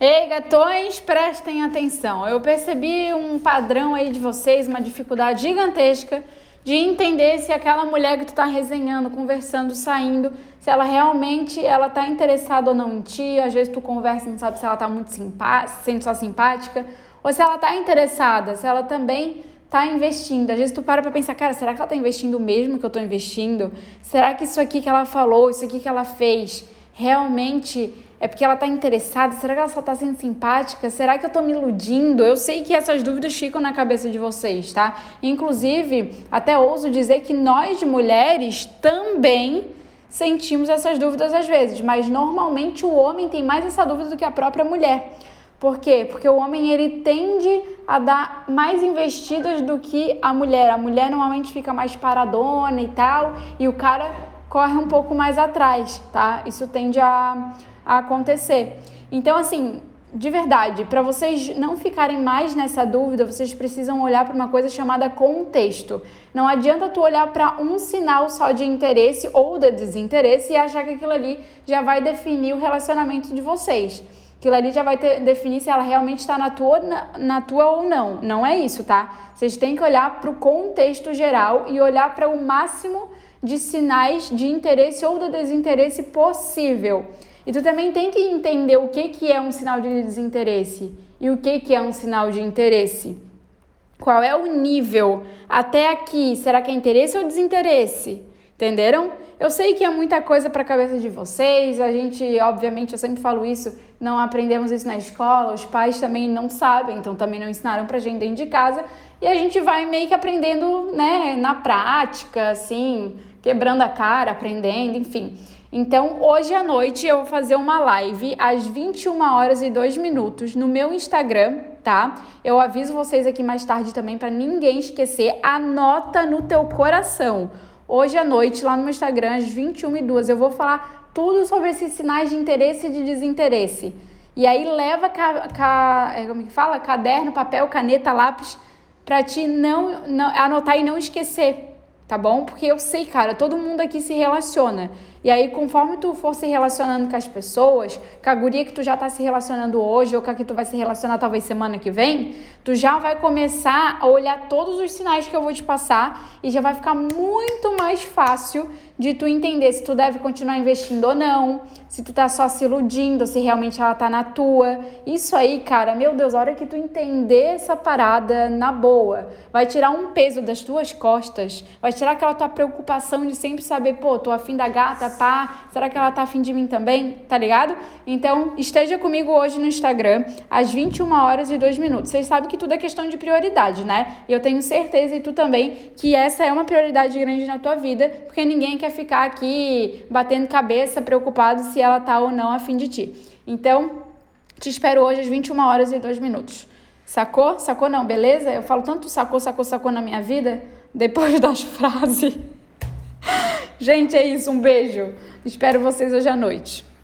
Ei, gatões, prestem atenção. Eu percebi um padrão aí de vocês, uma dificuldade gigantesca de entender se aquela mulher que tu tá resenhando, conversando, saindo, se ela realmente ela tá interessada ou não em ti. Às vezes tu conversa e não sabe se ela tá muito simpática, sente só simpática, ou se ela tá interessada, se ela também tá investindo. Às vezes tu para pra pensar, cara, será que ela tá investindo mesmo que eu tô investindo? Será que isso aqui que ela falou, isso aqui que ela fez, realmente é porque ela está interessada? Será que ela só está sendo simpática? Será que eu estou me iludindo? Eu sei que essas dúvidas ficam na cabeça de vocês, tá? Inclusive, até ouso dizer que nós, mulheres, também sentimos essas dúvidas às vezes, mas normalmente o homem tem mais essa dúvida do que a própria mulher. Por quê? Porque o homem ele tende a dar mais investidas do que a mulher. A mulher normalmente fica mais paradona e tal, e o cara corre um pouco mais atrás, tá? Isso tende a a acontecer. Então, assim, de verdade, para vocês não ficarem mais nessa dúvida, vocês precisam olhar para uma coisa chamada contexto. Não adianta tu olhar para um sinal só de interesse ou de desinteresse e achar que aquilo ali já vai definir o relacionamento de vocês. Aquilo ali já vai ter, definir se ela realmente está na tua, na, na tua ou não. Não é isso, tá? Vocês têm que olhar para o contexto geral e olhar para o máximo de sinais de interesse ou de desinteresse possível. E tu também tem que entender o que, que é um sinal de desinteresse e o que, que é um sinal de interesse. Qual é o nível até aqui? Será que é interesse ou desinteresse? Entenderam? Eu sei que é muita coisa para a cabeça de vocês. A gente, obviamente, eu sempre falo isso, não aprendemos isso na escola, os pais também não sabem, então também não ensinaram para a gente dentro de casa. E a gente vai meio que aprendendo, né, na prática, assim, quebrando a cara, aprendendo, enfim. Então, hoje à noite eu vou fazer uma live às 21 horas e 2 minutos no meu Instagram, tá? Eu aviso vocês aqui mais tarde também para ninguém esquecer. Anota no teu coração. Hoje à noite, lá no meu Instagram, às 21 e 2, eu vou falar tudo sobre esses sinais de interesse e de desinteresse. E aí leva ca, ca, é, como que fala? Caderno, papel, caneta, lápis para ti não, não anotar e não esquecer, tá bom? Porque eu sei, cara, todo mundo aqui se relaciona. E aí, conforme tu for se relacionando com as pessoas, com a guria que tu já tá se relacionando hoje, ou com a que tu vai se relacionar talvez semana que vem, tu já vai começar a olhar todos os sinais que eu vou te passar e já vai ficar muito mais fácil de tu entender se tu deve continuar investindo ou não, se tu tá só se iludindo, se realmente ela tá na tua. Isso aí, cara, meu Deus, a hora que tu entender essa parada na boa, vai tirar um peso das tuas costas, vai tirar aquela tua preocupação de sempre saber, pô, tô afim da gata, pá, será que ela tá afim de mim também? Tá ligado? Então, esteja comigo hoje no Instagram, às 21 horas e 2 minutos. Vocês sabem que tudo é questão de prioridade, né? Eu tenho certeza, e tu também, que essa é uma prioridade grande na tua vida, porque ninguém quer ficar aqui batendo cabeça, preocupado se ela tá ou não afim de ti. Então, te espero hoje às 21 horas e 2 minutos. Sacou? Sacou não, beleza? Eu falo tanto sacou, sacou, sacou na minha vida, depois das frases. Gente, é isso. Um beijo. Espero vocês hoje à noite.